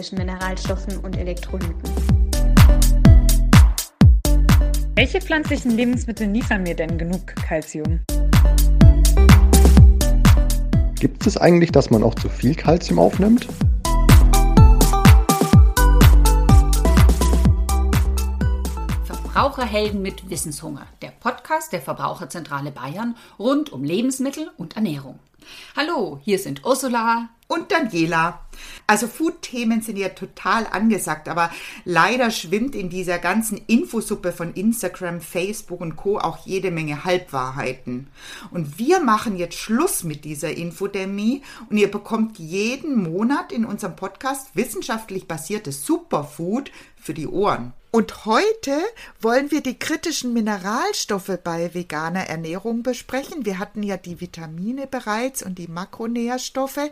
zwischen Mineralstoffen und Elektrolyten? Welche pflanzlichen Lebensmittel liefern mir denn genug Kalzium? Gibt es eigentlich, dass man auch zu viel Kalzium aufnimmt? Verbraucherhelden mit Wissenshunger, der Podcast der Verbraucherzentrale Bayern rund um Lebensmittel und Ernährung. Hallo, hier sind Ursula, und Daniela. Also Food-Themen sind ja total angesagt, aber leider schwimmt in dieser ganzen Infosuppe von Instagram, Facebook und Co. auch jede Menge Halbwahrheiten. Und wir machen jetzt Schluss mit dieser Infodemie und ihr bekommt jeden Monat in unserem Podcast wissenschaftlich basiertes Superfood für die Ohren. Und heute wollen wir die kritischen Mineralstoffe bei veganer Ernährung besprechen. Wir hatten ja die Vitamine bereits und die Makronährstoffe.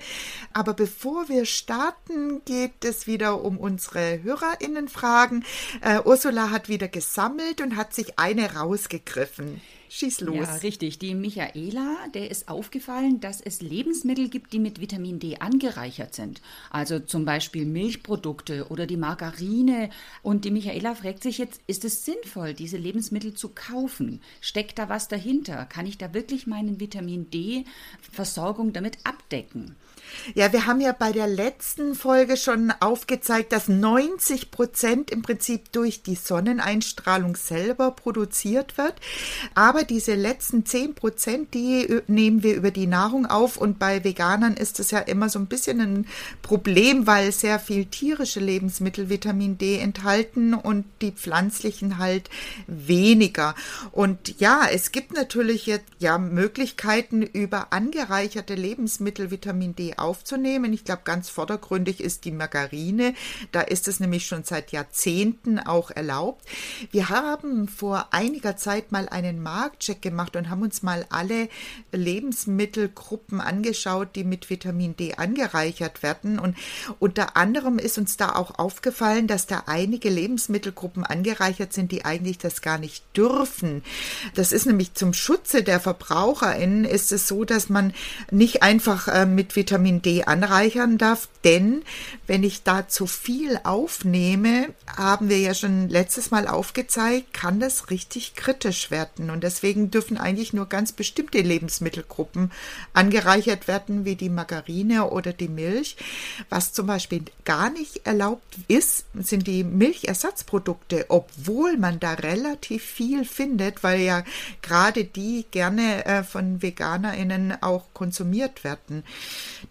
Aber bevor wir starten, geht es wieder um unsere HörerInnenfragen. Äh, Ursula hat wieder gesammelt und hat sich eine rausgegriffen. Schieß los. Ja, richtig. Die Michaela, der ist aufgefallen, dass es Lebensmittel gibt, die mit Vitamin D angereichert sind. Also zum Beispiel Milchprodukte oder die Margarine. Und die Michaela fragt sich jetzt, ist es sinnvoll, diese Lebensmittel zu kaufen? Steckt da was dahinter? Kann ich da wirklich meinen Vitamin D-Versorgung damit abdecken? Ja, wir haben ja bei der letzten Folge schon aufgezeigt, dass 90 Prozent im Prinzip durch die Sonneneinstrahlung selber produziert wird. Aber diese letzten 10 Prozent, die nehmen wir über die Nahrung auf. Und bei Veganern ist es ja immer so ein bisschen ein Problem, weil sehr viel tierische Lebensmittel Vitamin D enthalten und die pflanzlichen halt weniger. Und ja, es gibt natürlich jetzt ja Möglichkeiten über angereicherte Lebensmittel Vitamin D aufzunehmen. Ich glaube, ganz vordergründig ist die Margarine. Da ist es nämlich schon seit Jahrzehnten auch erlaubt. Wir haben vor einiger Zeit mal einen Marktcheck gemacht und haben uns mal alle Lebensmittelgruppen angeschaut, die mit Vitamin D angereichert werden. Und unter anderem ist uns da auch aufgefallen, dass da einige Lebensmittelgruppen angereichert sind, die eigentlich das gar nicht dürfen. Das ist nämlich zum Schutze der VerbraucherInnen ist es so, dass man nicht einfach äh, mit Vitamin Vitamin D anreichern darf, denn wenn ich da zu viel aufnehme, haben wir ja schon letztes Mal aufgezeigt, kann das richtig kritisch werden. Und deswegen dürfen eigentlich nur ganz bestimmte Lebensmittelgruppen angereichert werden, wie die Margarine oder die Milch. Was zum Beispiel gar nicht erlaubt ist, sind die Milchersatzprodukte, obwohl man da relativ viel findet, weil ja gerade die gerne äh, von VeganerInnen auch konsumiert werden.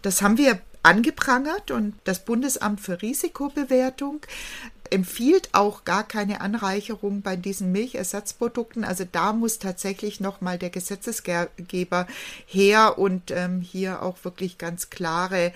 Das haben wir angeprangert und das Bundesamt für Risikobewertung empfiehlt auch gar keine Anreicherung bei diesen Milchersatzprodukten. Also da muss tatsächlich nochmal der Gesetzesgeber her und ähm, hier auch wirklich ganz klare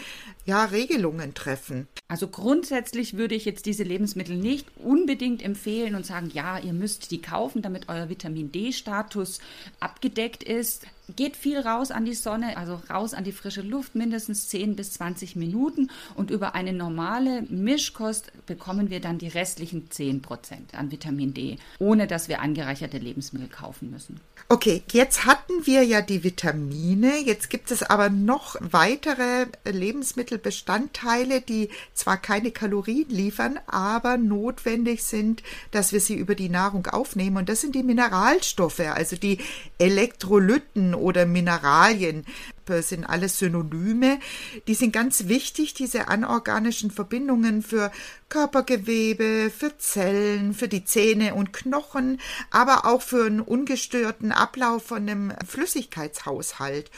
ja, Regelungen treffen. Also grundsätzlich würde ich jetzt diese Lebensmittel nicht unbedingt empfehlen und sagen, ja, ihr müsst die kaufen, damit euer Vitamin D-Status abgedeckt ist. Geht viel raus an die Sonne, also raus an die frische Luft, mindestens 10 bis 20 Minuten. Und über eine normale Mischkost bekommen wir dann die restlichen 10 Prozent an Vitamin D, ohne dass wir angereicherte Lebensmittel kaufen müssen. Okay, jetzt hatten wir ja die Vitamine, jetzt gibt es aber noch weitere Lebensmittelbestandteile, die zwar keine Kalorien liefern, aber notwendig sind, dass wir sie über die Nahrung aufnehmen. Und das sind die Mineralstoffe, also die Elektrolyten oder Mineralien sind alles Synonyme. Die sind ganz wichtig, diese anorganischen Verbindungen für Körpergewebe, für Zellen, für die Zähne und Knochen, aber auch für einen ungestörten Ablauf von einem Flüssigkeitshaushalt.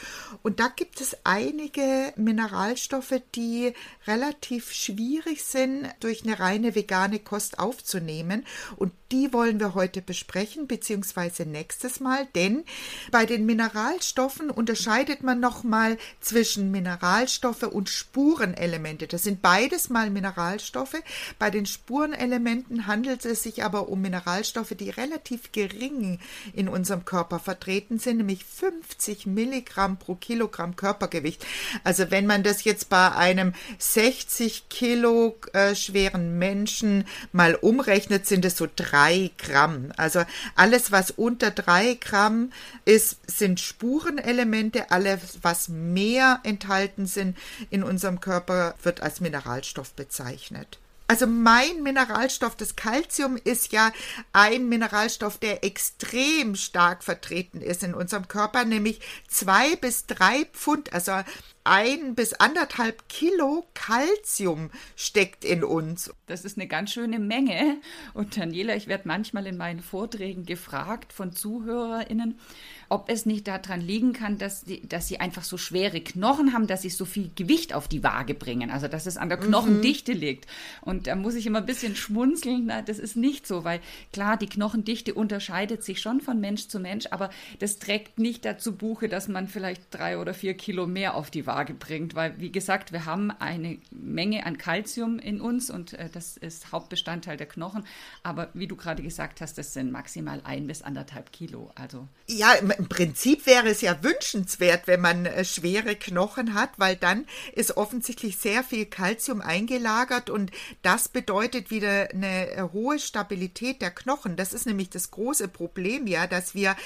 Und da gibt es einige Mineralstoffe, die relativ schwierig sind, durch eine reine vegane Kost aufzunehmen. Und die wollen wir heute besprechen, beziehungsweise nächstes Mal, denn bei den Mineralstoffen unterscheidet man nochmal zwischen Mineralstoffe und Spurenelemente. Das sind beides mal Mineralstoffe. Bei den Spurenelementen handelt es sich aber um Mineralstoffe, die relativ gering in unserem Körper vertreten sind, nämlich 50 Milligramm pro Kilogramm Körpergewicht. Also wenn man das jetzt bei einem 60 Kilo äh, schweren Menschen mal umrechnet, sind es so drei Gramm. Also alles, was unter drei Gramm ist, sind Spurenelemente. Alles, was mehr enthalten sind in unserem Körper, wird als Mineralstoff bezeichnet. Also mein Mineralstoff, das Calcium, ist ja ein Mineralstoff, der extrem stark vertreten ist in unserem Körper, nämlich zwei bis drei Pfund, also ein bis anderthalb Kilo Calcium steckt in uns. Das ist eine ganz schöne Menge. Und Daniela, ich werde manchmal in meinen Vorträgen gefragt von ZuhörerInnen, ob es nicht daran liegen kann, dass, die, dass sie einfach so schwere Knochen haben, dass sie so viel Gewicht auf die Waage bringen. Also, dass es an der Knochendichte mhm. liegt. Und da muss ich immer ein bisschen schmunzeln. Na, das ist nicht so, weil klar, die Knochendichte unterscheidet sich schon von Mensch zu Mensch, aber das trägt nicht dazu Buche, dass man vielleicht drei oder vier Kilo mehr auf die Waage bringt. Weil, wie gesagt, wir haben eine Menge an Kalzium in uns und äh, das ist Hauptbestandteil der Knochen. Aber wie du gerade gesagt hast, das sind maximal ein bis anderthalb Kilo. Also ja, im Prinzip wäre es ja wünschenswert, wenn man äh, schwere Knochen hat, weil dann ist offensichtlich sehr viel Kalzium eingelagert und das bedeutet wieder eine äh, hohe Stabilität der Knochen. Das ist nämlich das große Problem, ja, dass wir,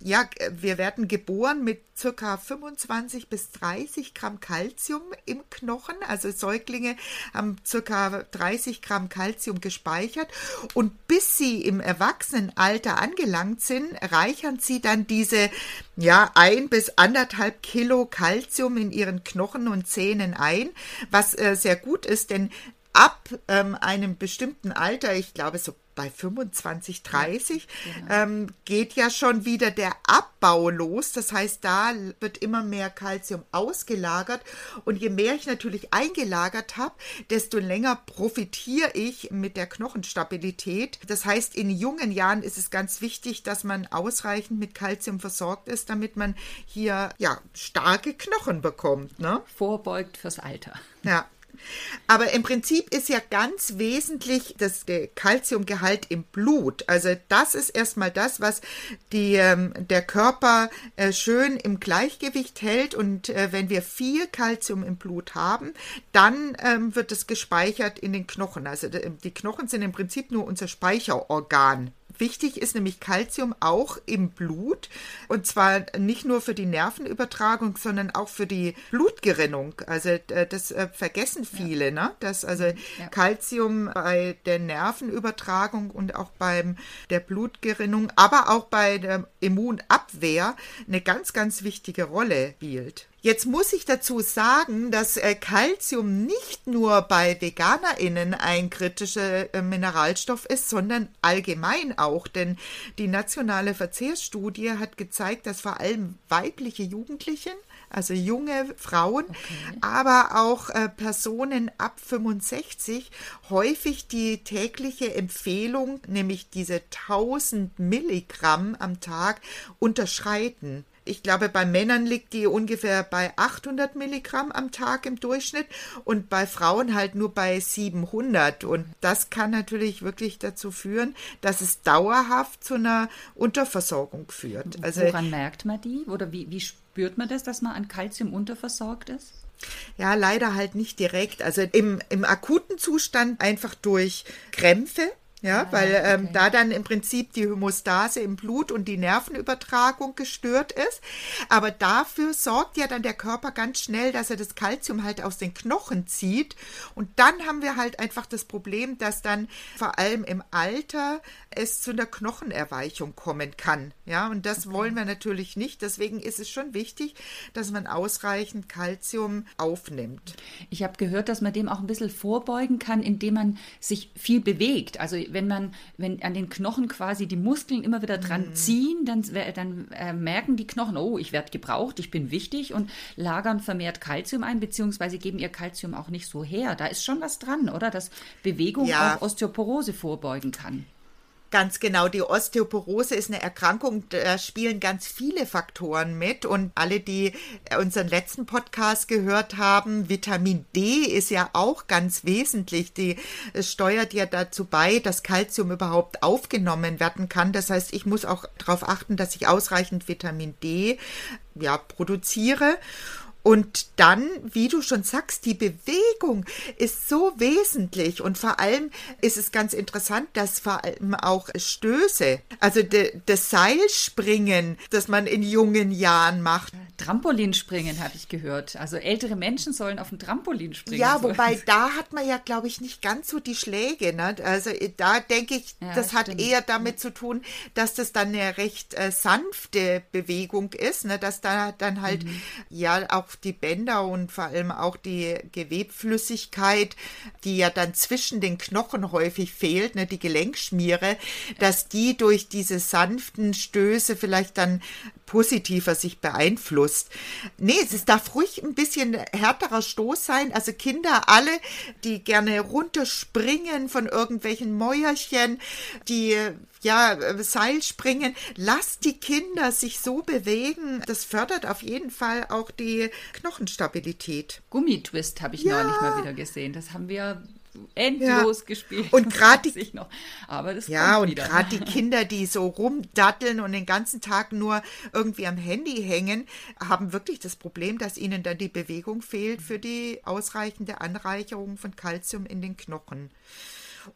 ja, wir werden geboren mit circa 25 bis 30 Gramm Kalzium im Knochen. Also Säuglinge haben circa 30 Gramm Kalzium gespeichert und bis sie im Erwachsenenalter angelangt sind, reichern sie dann diese ja, ein bis anderthalb Kilo Kalzium in ihren Knochen und Zähnen ein, was äh, sehr gut ist, denn ab ähm, einem bestimmten Alter, ich glaube so bei 25, 30 ja, genau. ähm, geht ja schon wieder der Abbau los. Das heißt, da wird immer mehr Kalzium ausgelagert. Und je mehr ich natürlich eingelagert habe, desto länger profitiere ich mit der Knochenstabilität. Das heißt, in jungen Jahren ist es ganz wichtig, dass man ausreichend mit Kalzium versorgt ist, damit man hier ja starke Knochen bekommt. Ne? Vorbeugt fürs Alter. Ja. Aber im Prinzip ist ja ganz wesentlich das Kalziumgehalt im Blut. Also das ist erstmal das, was die, ähm, der Körper äh, schön im Gleichgewicht hält. Und äh, wenn wir viel Kalzium im Blut haben, dann ähm, wird es gespeichert in den Knochen. Also die Knochen sind im Prinzip nur unser Speicherorgan. Wichtig ist nämlich Kalzium auch im Blut und zwar nicht nur für die Nervenübertragung, sondern auch für die Blutgerinnung. Also das äh, vergessen viele, ja. ne? dass also ja. Kalzium bei der Nervenübertragung und auch beim der Blutgerinnung, aber auch bei der Immunabwehr eine ganz, ganz wichtige Rolle spielt. Jetzt muss ich dazu sagen, dass äh, Calcium nicht nur bei VeganerInnen ein kritischer äh, Mineralstoff ist, sondern allgemein auch. Denn die nationale Verzehrsstudie hat gezeigt, dass vor allem weibliche Jugendliche also junge Frauen, okay. aber auch äh, Personen ab 65 häufig die tägliche Empfehlung, nämlich diese 1000 Milligramm am Tag, unterschreiten. Ich glaube, bei Männern liegt die ungefähr bei 800 Milligramm am Tag im Durchschnitt und bei Frauen halt nur bei 700. Und das kann natürlich wirklich dazu führen, dass es dauerhaft zu einer Unterversorgung führt. Also, Woran merkt man die? Oder wie, wie spürt man das, dass man an Kalzium unterversorgt ist? Ja, leider halt nicht direkt. Also im, im akuten Zustand einfach durch Krämpfe, ja, weil ähm, okay. da dann im Prinzip die Hämostase im Blut und die Nervenübertragung gestört ist. Aber dafür sorgt ja dann der Körper ganz schnell, dass er das Kalzium halt aus den Knochen zieht. Und dann haben wir halt einfach das Problem, dass dann vor allem im Alter es zu einer Knochenerweichung kommen kann. Ja, und das okay. wollen wir natürlich nicht. Deswegen ist es schon wichtig, dass man ausreichend Kalzium aufnimmt. Ich habe gehört, dass man dem auch ein bisschen vorbeugen kann, indem man sich viel bewegt. Also wenn man, wenn an den Knochen quasi die Muskeln immer wieder dran mhm. ziehen, dann, dann äh, merken die Knochen, oh, ich werde gebraucht, ich bin wichtig und lagern vermehrt Kalzium ein, beziehungsweise geben ihr Kalzium auch nicht so her. Da ist schon was dran, oder? Dass Bewegung ja. auch Osteoporose vorbeugen kann. Ganz genau, die Osteoporose ist eine Erkrankung, da spielen ganz viele Faktoren mit und alle, die unseren letzten Podcast gehört haben, Vitamin D ist ja auch ganz wesentlich. Die steuert ja dazu bei, dass Kalzium überhaupt aufgenommen werden kann. Das heißt, ich muss auch darauf achten, dass ich ausreichend Vitamin D ja, produziere. Und dann, wie du schon sagst, die Bewegung ist so wesentlich und vor allem ist es ganz interessant, dass vor allem auch Stöße, also de, das Seilspringen, das man in jungen Jahren macht. Trampolinspringen habe ich gehört. Also ältere Menschen sollen auf dem Trampolin springen. Ja, wobei da hat man ja, glaube ich, nicht ganz so die Schläge. Ne? Also da denke ich, Ja, das hat stimmt. eher damit zu tun, dass das dann eine recht äh, sanfte Bewegung ist, ne? dass da dann halt Mhm. ja auch die Bänder und vor allem auch die Gewebflüssigkeit, die ja dann zwischen den Knochen häufig fehlt, ne? die Gelenkschmiere, dass die durch diese sanften Stöße vielleicht dann positiver sich beeinflusst. Nee, es darf ruhig ein bisschen härterer Stoß sein. Also Kinder alle, die gerne runterspringen von irgendwelchen Mäuerchen, die ja Seil springen, lasst die Kinder sich so bewegen. Das fördert auf jeden Fall auch die Knochenstabilität. Gummitwist habe ich Ja. neulich mal wieder gesehen. Das haben wir endlos gespielt. Und grad weiß die-. Aber das Ja, und gerade die Kinder, die so rumdatteln und den ganzen Tag nur irgendwie am Handy hängen, haben wirklich das Problem, dass ihnen dann die Bewegung fehlt für die ausreichende Anreicherung von Kalzium in den Knochen.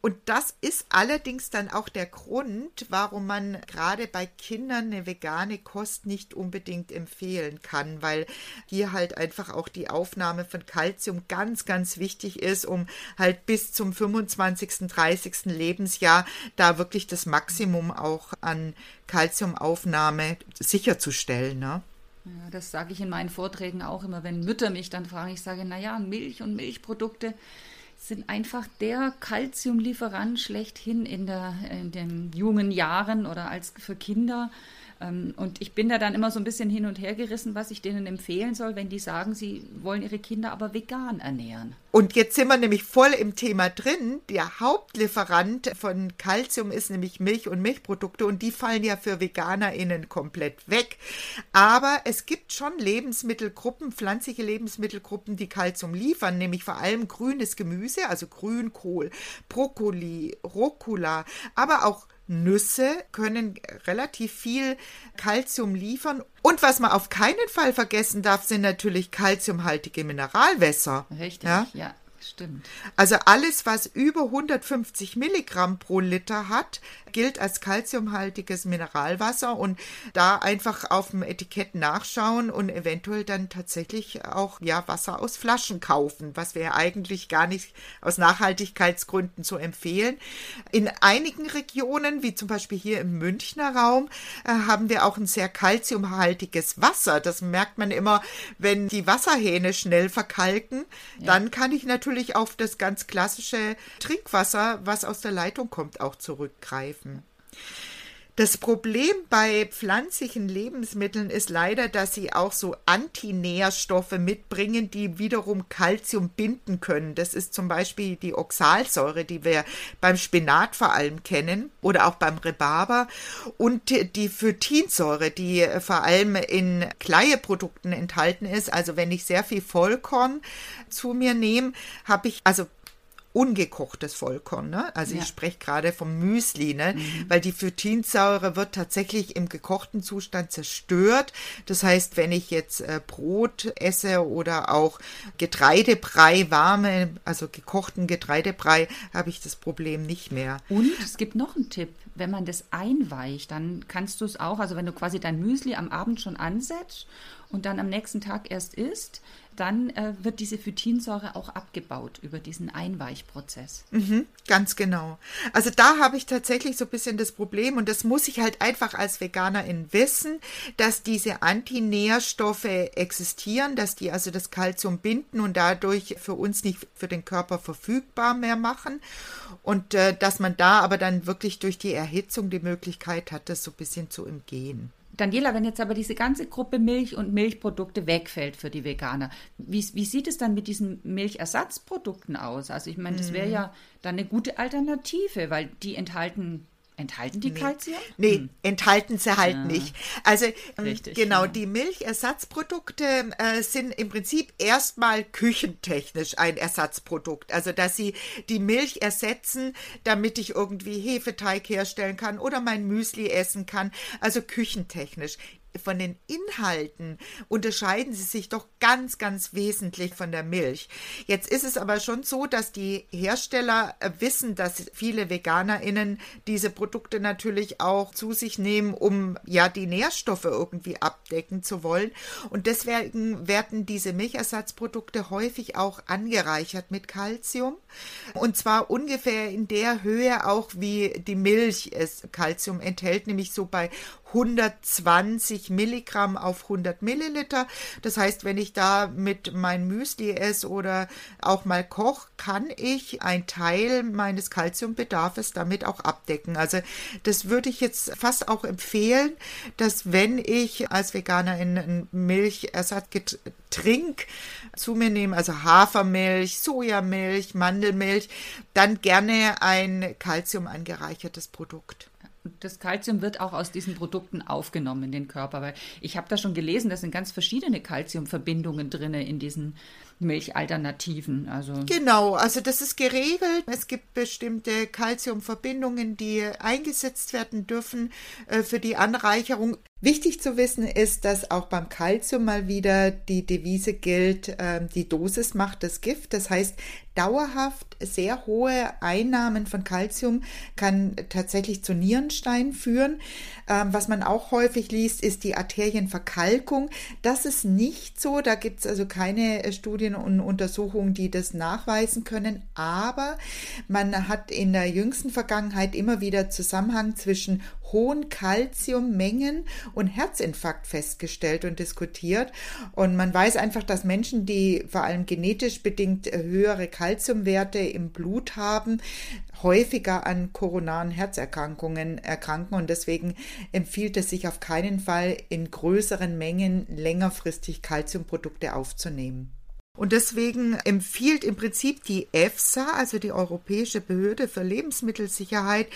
Und das ist allerdings dann auch der Grund, warum man gerade bei Kindern eine vegane Kost nicht unbedingt empfehlen kann, weil hier halt einfach auch die Aufnahme von Kalzium ganz, ganz wichtig ist, um halt bis zum 25., 30. Lebensjahr da wirklich das Maximum auch an Kalziumaufnahme sicherzustellen. Ne? Ja, das sage ich in meinen Vorträgen auch immer, wenn Mütter mich dann fragen. Ich sage, naja, Milch und Milchprodukte sind einfach der Kalziumlieferant schlechthin in, der, in den jungen Jahren oder als für Kinder. Ähm, Und ich bin da dann immer so ein bisschen hin und her gerissen, was ich denen empfehlen soll, wenn die sagen, sie wollen ihre Kinder aber vegan ernähren. Und jetzt sind wir nämlich voll im Thema drin. Der Hauptlieferant von Kalzium ist nämlich Milch und Milchprodukte und die fallen ja für VeganerInnen komplett weg. Aber es gibt schon Lebensmittelgruppen, pflanzliche Lebensmittelgruppen, die Kalzium liefern, nämlich vor allem grünes Gemüse, also Grünkohl, Brokkoli, Rucola, aber auch Nüsse können relativ viel Kalzium liefern. Und was man auf keinen Fall vergessen darf, sind natürlich kalziumhaltige Mineralwässer. Richtig, Ja? ja, stimmt. Also alles, was über 150 Milligramm pro Liter hat, gilt als kalziumhaltiges Mineralwasser und da einfach auf dem Etikett nachschauen und eventuell dann tatsächlich auch ja Wasser aus Flaschen kaufen, was wir ja eigentlich gar nicht aus Nachhaltigkeitsgründen so empfehlen. In einigen Regionen, wie zum Beispiel hier im Münchner Raum, äh, haben wir auch ein sehr kalziumhaltiges Wasser. Das merkt man immer, wenn die Wasserhähne schnell verkalken. Dann kann ich natürlich auf das ganz klassische Trinkwasser, was aus der Leitung kommt, auch zurückgreifen. Das Problem bei pflanzlichen Lebensmitteln ist leider, dass sie auch so Antinährstoffe mitbringen, die wiederum Kalzium binden können. Das ist zum Beispiel die Oxalsäure, die wir beim Spinat vor allem kennen oder auch beim Rhabarber und die Phytinsäure, die vor allem in Kleieprodukten enthalten ist. Also wenn ich sehr viel Vollkorn zu mir nehme, habe ich also ungekochtes Vollkorn, ne? Also Ja. ich spreche gerade vom Müsli, ne? Weil die Phytinsäure wird tatsächlich im gekochten Zustand zerstört. Das heißt, wenn ich jetzt äh, Brot esse oder auch Getreidebrei, warme, also gekochten Getreidebrei, habe ich das Problem nicht mehr. Und es gibt noch einen Tipp. Wenn man das einweicht, dann kannst du es auch, also wenn du quasi dein Müsli am Abend schon ansetzt und dann am nächsten Tag erst isst, dann äh, wird diese Phytinsäure auch abgebaut über diesen Einweichprozess. Mhm, ganz genau. Also da habe ich tatsächlich so ein bisschen das Problem und das muss ich halt einfach als Veganerin wissen, dass diese Antinährstoffe existieren, dass die also das Kalzium binden und dadurch für uns nicht für den Körper verfügbar mehr machen und äh, dass man da aber dann wirklich durch die Erhitzung die Möglichkeit hat, das so ein bisschen zu umgehen. Daniela, wenn jetzt aber diese ganze Gruppe Milch und Milchprodukte wegfällt für die Veganer, wie, wie sieht es dann mit diesen Milchersatzprodukten aus? Also ich meine, das wäre ja dann eine gute Alternative, weil die enthalten, enthalten die Kalzium? Nee, enthalten sie halt nicht. Also ähm, Richtig, genau, ja. die Milchersatzprodukte äh, sind im Prinzip erstmal küchentechnisch ein Ersatzprodukt. Also dass sie die Milch ersetzen, damit ich irgendwie Hefeteig herstellen kann oder mein Müsli essen kann. Also küchentechnisch. Von den Inhalten unterscheiden sie sich doch ganz, ganz wesentlich von der Milch. Jetzt ist es aber schon so, dass die Hersteller wissen, dass viele VeganerInnen diese Produkte natürlich auch zu sich nehmen, um ja die Nährstoffe irgendwie abdecken zu wollen. Und deswegen werden diese Milchersatzprodukte häufig auch angereichert mit Kalzium. Und zwar ungefähr in der Höhe auch wie die Milch es Kalzium enthält, nämlich so bei 120 Milligramm auf 100 Milliliter. Das heißt, wenn ich da mit mein Müsli esse oder auch mal koche, kann ich ein Teil meines Kalziumbedarfs damit auch abdecken. Also das würde ich jetzt fast auch empfehlen, dass wenn ich als Veganer einen Milchersatzgetränk zu mir nehme, also Hafermilch, Sojamilch, Mandelmilch, dann gerne ein Kalzium angereichertes Produkt das Kalzium wird auch aus diesen Produkten aufgenommen in den Körper, weil ich habe da schon gelesen, da sind ganz verschiedene Kalziumverbindungen drin in diesen Milchalternativen. Also genau, also das ist geregelt. Es gibt bestimmte Kalziumverbindungen, die eingesetzt werden dürfen äh, für die Anreicherung. Wichtig zu wissen ist, dass auch beim Kalzium mal wieder die Devise gilt, äh, die Dosis macht das Gift. Das heißt, dauerhaft sehr hohe Einnahmen von Kalzium kann tatsächlich zu Nierenstein führen. Ähm, was man auch häufig liest, ist die Arterienverkalkung. Das ist nicht so. Da gibt es also keine äh, Studien und Untersuchungen, die das nachweisen können. Aber man hat in der jüngsten Vergangenheit immer wieder Zusammenhang zwischen hohen Kalziummengen und Herzinfarkt festgestellt und diskutiert. Und man weiß einfach, dass Menschen, die vor allem genetisch bedingt höhere Kalziumwerte im Blut haben, häufiger an koronaren Herzerkrankungen erkranken und deswegen empfiehlt es sich auf keinen Fall in größeren Mengen längerfristig Kalziumprodukte aufzunehmen. Und deswegen empfiehlt im Prinzip die EFSA, also die Europäische Behörde für Lebensmittelsicherheit,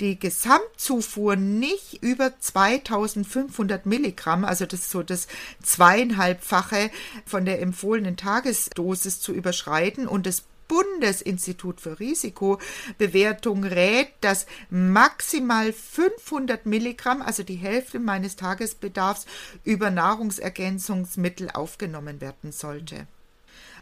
die Gesamtzufuhr nicht über 2500 Milligramm, also das ist so das zweieinhalbfache von der empfohlenen Tagesdosis zu überschreiten und das Bundesinstitut für Risikobewertung rät, dass maximal 500 Milligramm, also die Hälfte meines Tagesbedarfs, über Nahrungsergänzungsmittel aufgenommen werden sollte.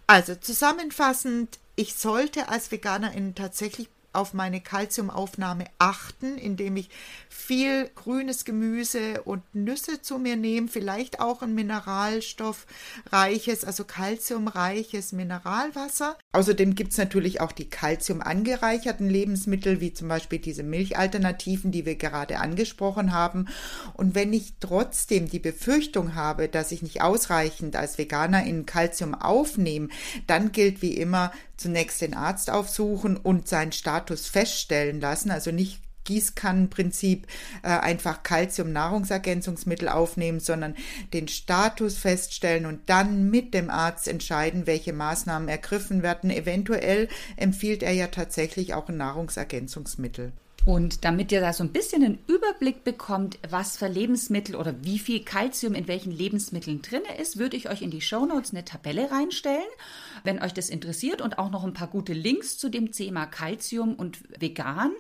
Also zusammenfassend, ich sollte als Veganerin tatsächlich auf meine Kalziumaufnahme achten, indem ich viel grünes Gemüse und Nüsse zu mir nehme, vielleicht auch ein mineralstoffreiches, also kalziumreiches Mineralwasser. Außerdem gibt es natürlich auch die kalziumangereicherten Lebensmittel, wie zum Beispiel diese Milchalternativen, die wir gerade angesprochen haben. Und wenn ich trotzdem die Befürchtung habe, dass ich nicht ausreichend als Veganer in Kalzium aufnehme, dann gilt wie immer zunächst den Arzt aufsuchen und seinen Status feststellen lassen, also nicht Gießkannenprinzip äh, einfach Calcium-Nahrungsergänzungsmittel aufnehmen, sondern den Status feststellen und dann mit dem Arzt entscheiden, welche Maßnahmen ergriffen werden. Eventuell empfiehlt er ja tatsächlich auch ein Nahrungsergänzungsmittel. Und damit ihr da so ein bisschen einen Überblick bekommt, was für Lebensmittel oder wie viel Kalzium in welchen Lebensmitteln drin ist, würde ich euch in die Shownotes eine Tabelle reinstellen, wenn euch das interessiert und auch noch ein paar gute Links zu dem Thema Kalzium und vegan.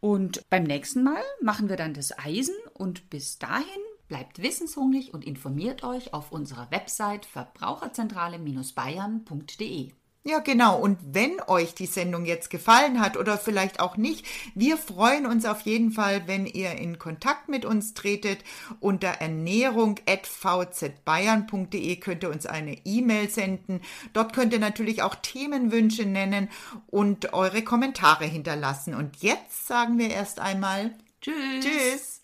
Und beim nächsten Mal machen wir dann das Eisen und bis dahin bleibt wissenshungrig und informiert euch auf unserer Website verbraucherzentrale-bayern.de. Ja, genau. Und wenn euch die Sendung jetzt gefallen hat oder vielleicht auch nicht, wir freuen uns auf jeden Fall, wenn ihr in Kontakt mit uns tretet. Unter ernährung.vzbayern.de könnt ihr uns eine E-Mail senden. Dort könnt ihr natürlich auch Themenwünsche nennen und eure Kommentare hinterlassen. Und jetzt sagen wir erst einmal Tschüss. Tschüss.